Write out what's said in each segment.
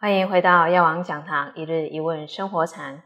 欢迎回到药王讲堂一日一问生活禅。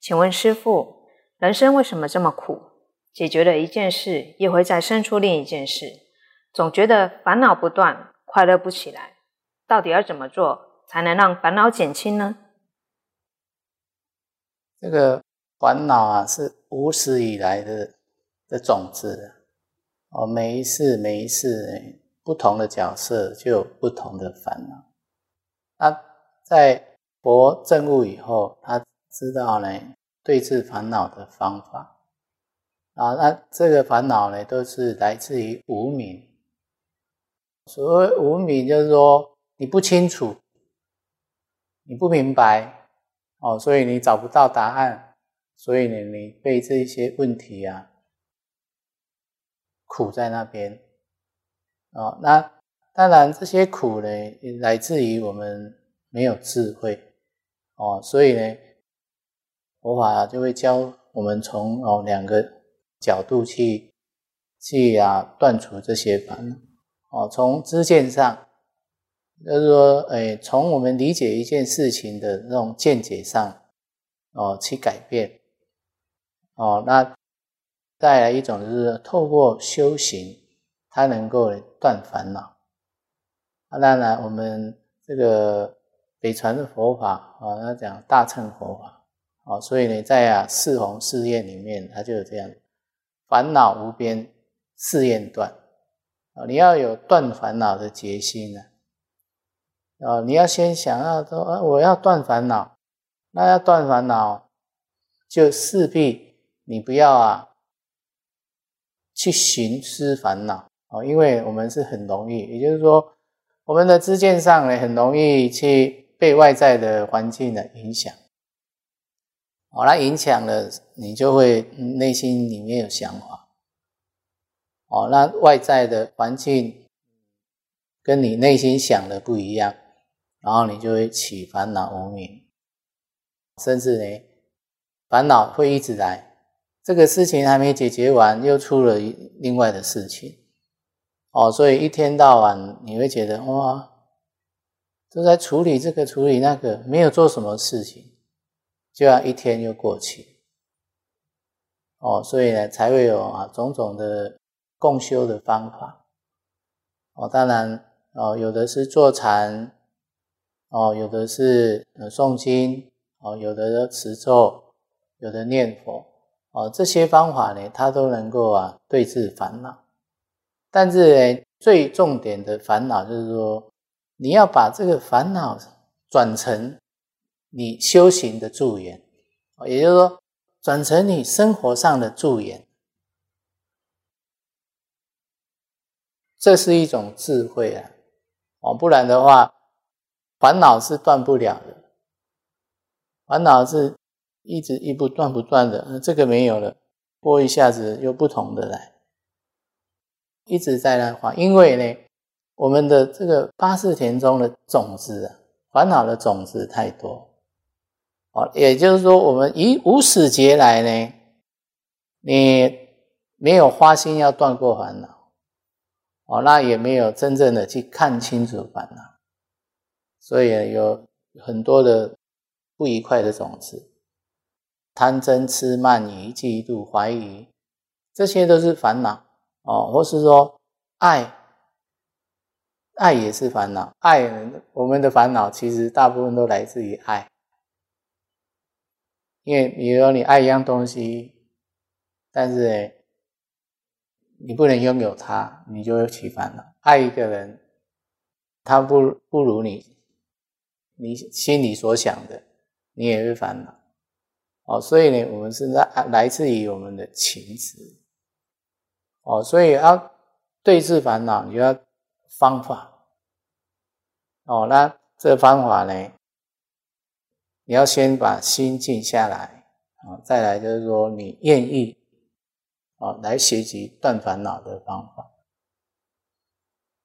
请问师父，人生为什么这么苦？解决了一件事，又会再生出另一件事，总觉得烦恼不断，快乐不起来。到底要怎么做才能让烦恼减轻呢？这个烦恼啊，是无始以来的的种子哦，每一世每一世不同的角色就有不同的烦恼。那在佛证悟以后，他知道呢对治烦恼的方法啊。那这个烦恼呢，都是来自于无明。所谓无明，就是说你不清楚，你不明白哦，所以你找不到答案，所以呢，你被这些问题啊苦在那边哦。那当然，这些苦呢，来自于我们。没有智慧哦，所以呢，佛法就会教我们从哦两个角度去去啊断除这些烦恼哦。从知见上，就是说，哎，从我们理解一件事情的那种见解上哦去改变哦。那带来一种就是透过修行，它能够断烦恼。啊，当然我们这个。北传的佛法啊，他讲大乘佛法啊，所以呢，在啊四弘誓愿里面，他就有这样：烦恼无边，誓愿断啊。你要有断烦恼的决心呢啊！你要先想要说啊，我要断烦恼，那要断烦恼，就势必你不要啊去寻思烦恼啊，因为我们是很容易，也就是说，我们的知见上呢，很容易去。被外在的环境的影响，哦，那影响了你就会内心里面有想法，哦，那外在的环境跟你内心想的不一样，然后你就会起烦恼无明，甚至呢，烦恼会一直来，这个事情还没解决完，又出了另外的事情，哦，所以一天到晚你会觉得哇。都在处理这个，处理那个，没有做什么事情，就要一天又过去。哦，所以呢，才会有啊种种的共修的方法。哦，当然，哦，有的是坐禅，哦，有的是诵经，哦，有的持咒，有的念佛，哦，这些方法呢，它都能够啊对治烦恼。但是呢，最重点的烦恼就是说。你要把这个烦恼转成你修行的助缘，也就是说，转成你生活上的助缘，这是一种智慧啊！哦，不然的话，烦恼是断不了的，烦恼是一直一不断不断的。这个没有了，过一下子又不同的来，一直在那话，因为呢。我们的这个八四田中的种子啊，烦恼的种子太多哦。也就是说，我们以无始劫来呢，你没有花心要断过烦恼哦，那也没有真正的去看清楚烦恼，所以有很多的不愉快的种子，贪嗔痴慢疑嫉妒怀疑，这些都是烦恼哦，或是说爱。爱也是烦恼，爱我们的烦恼其实大部分都来自于爱，因为比如说你爱一样东西，但是你不能拥有它，你就会起烦恼。爱一个人，他不不如你，你心里所想的，你也会烦恼。哦，所以呢，我们是来来自于我们的情执。哦，所以要对治烦恼，你要方法。哦，那这方法呢？你要先把心静下来啊，再来就是说你愿意啊来学习断烦恼的方法。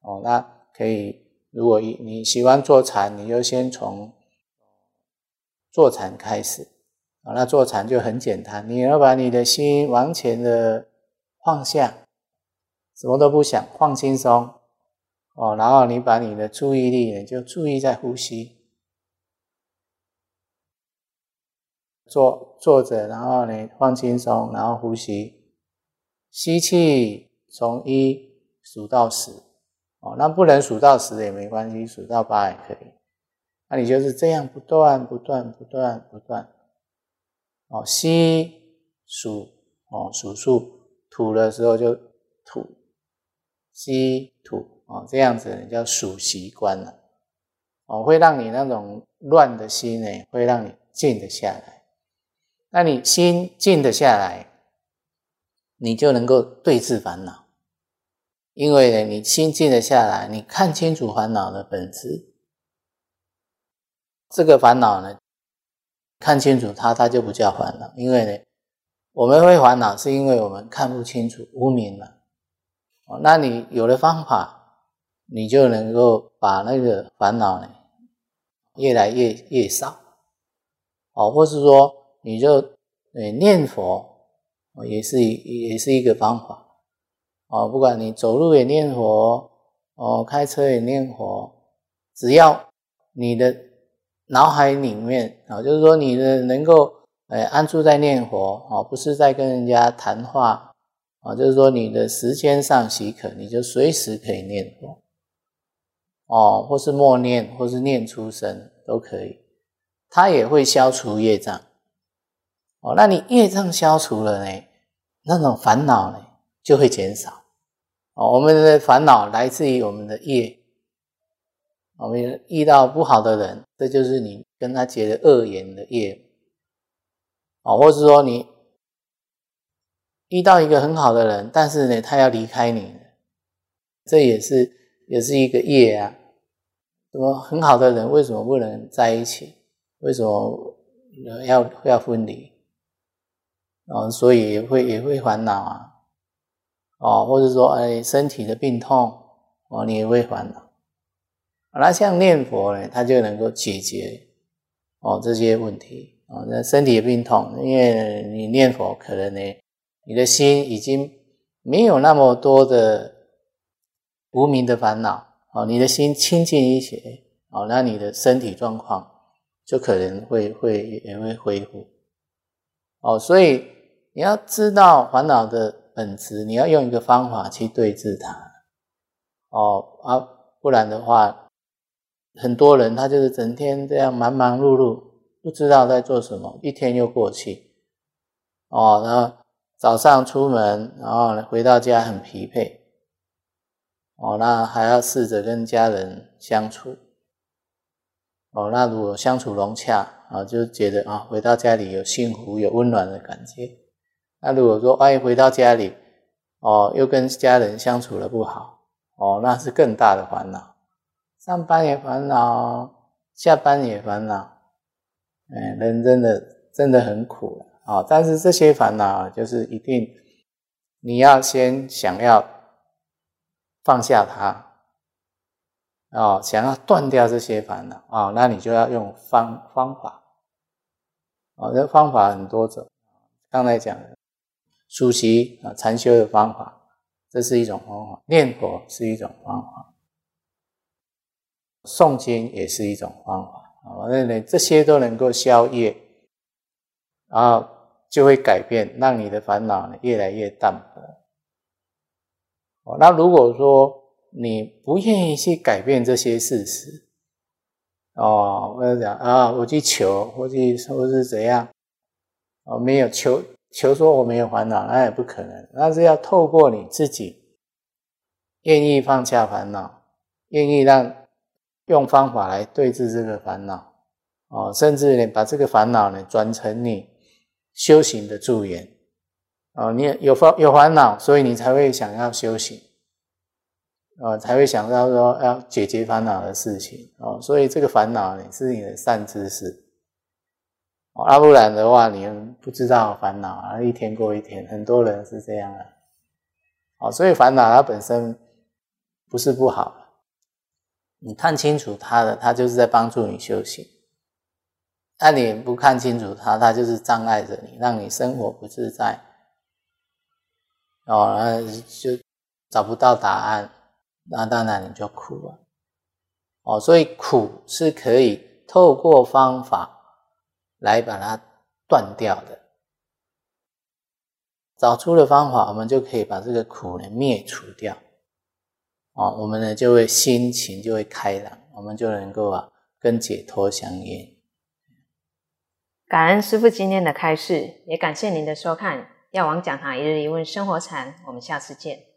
哦，那可以，如果你喜欢坐禅，你就先从坐禅开始啊。那坐禅就很简单，你要把你的心完全的放下，什么都不想，放轻松。哦，然后你把你的注意力呢，就注意在呼吸，坐坐着，然后呢放轻松，然后呼吸，吸气从一数到十，哦，那不能数到十也没关系，数到八也可以。那你就是这样不断不断不断不断，哦，吸数哦数数，吐的时候就吐，吸吐哦，这样子你叫数习惯了，哦，会让你那种乱的心呢，会让你静得下来。那你心静得下来，你就能够对治烦恼，因为呢，你心静得下来，你看清楚烦恼的本质，这个烦恼呢，看清楚它，它就不叫烦恼。因为呢，我们会烦恼，是因为我们看不清楚，无明了。哦，那你有了方法，你就能够把那个烦恼呢，越来越越少。哦，或是说。你就诶念佛，也是也是一个方法哦。不管你走路也念佛，哦，开车也念佛，只要你的脑海里面啊，就是说你的能够诶安住在念佛哦，不是在跟人家谈话啊，就是说你的时间上许可，你就随时可以念佛哦，或是默念，或是念出声都可以，它也会消除业障。哦，那你业障消除了呢，那种烦恼呢就会减少。哦，我们的烦恼来自于我们的业。我们遇到不好的人，这就是你跟他结的恶缘的业。哦，或是说你遇到一个很好的人，但是呢，他要离开你，这也是也是一个业啊。什么很好的人为什么不能在一起？为什么要要分离？哦，所以也会也会烦恼啊，哦，或者说哎身体的病痛，哦，你也会烦恼。那像念佛呢，它就能够解决哦这些问题哦。那身体的病痛，因为你念佛，可能呢，你的心已经没有那么多的无名的烦恼哦，你的心清净一些哦，那你的身体状况就可能会会也会恢复。哦，所以。你要知道烦恼的本质，你要用一个方法去对治它，哦啊，不然的话，很多人他就是整天这样忙忙碌碌，不知道在做什么，一天又过去，哦，然后早上出门，然后回到家很疲惫，哦，那还要试着跟家人相处，哦，那如果相处融洽，啊，就觉得啊，回到家里有幸福、有温暖的感觉。那如果说万一回到家里，哦，又跟家人相处的不好，哦，那是更大的烦恼。上班也烦恼，下班也烦恼，哎，人真的真的很苦啊。但是这些烦恼，就是一定你要先想要放下它，哦，想要断掉这些烦恼啊，那你就要用方方法，哦，这方法很多种，刚才讲的。熟悉啊，禅修的方法，这是一种方法；念佛是一种方法，诵经也是一种方法啊。那呢，这些都能够消业，然后就会改变，让你的烦恼呢越来越淡薄。哦，那如果说你不愿意去改变这些事实，哦，我讲啊，我去求，或去或是怎样，哦，没有求。求说我没有烦恼，那也不可能。那是要透过你自己愿意放下烦恼，愿意让用方法来对治这个烦恼哦，甚至呢把这个烦恼呢转成你修行的助缘哦。你有烦有烦恼，所以你才会想要修行哦，才会想到说要解决烦恼的事情哦。所以这个烦恼呢是你的善知识。啊，不然的话，你不知道烦恼啊，一天过一天，很多人是这样的。哦，所以烦恼它本身不是不好，你看清楚它的，它就是在帮助你修行。那你不看清楚它，它就是障碍着你，让你生活不自在。哦，然后就找不到答案，那当然你就苦了。哦，所以苦是可以透过方法。来把它断掉的。找出了方法，我们就可以把这个苦呢灭除掉。哦，我们呢就会心情就会开朗，我们就能够啊跟解脱相应。感恩师父今天的开示，也感谢您的收看。药王讲堂一日一问生活禅，我们下次见。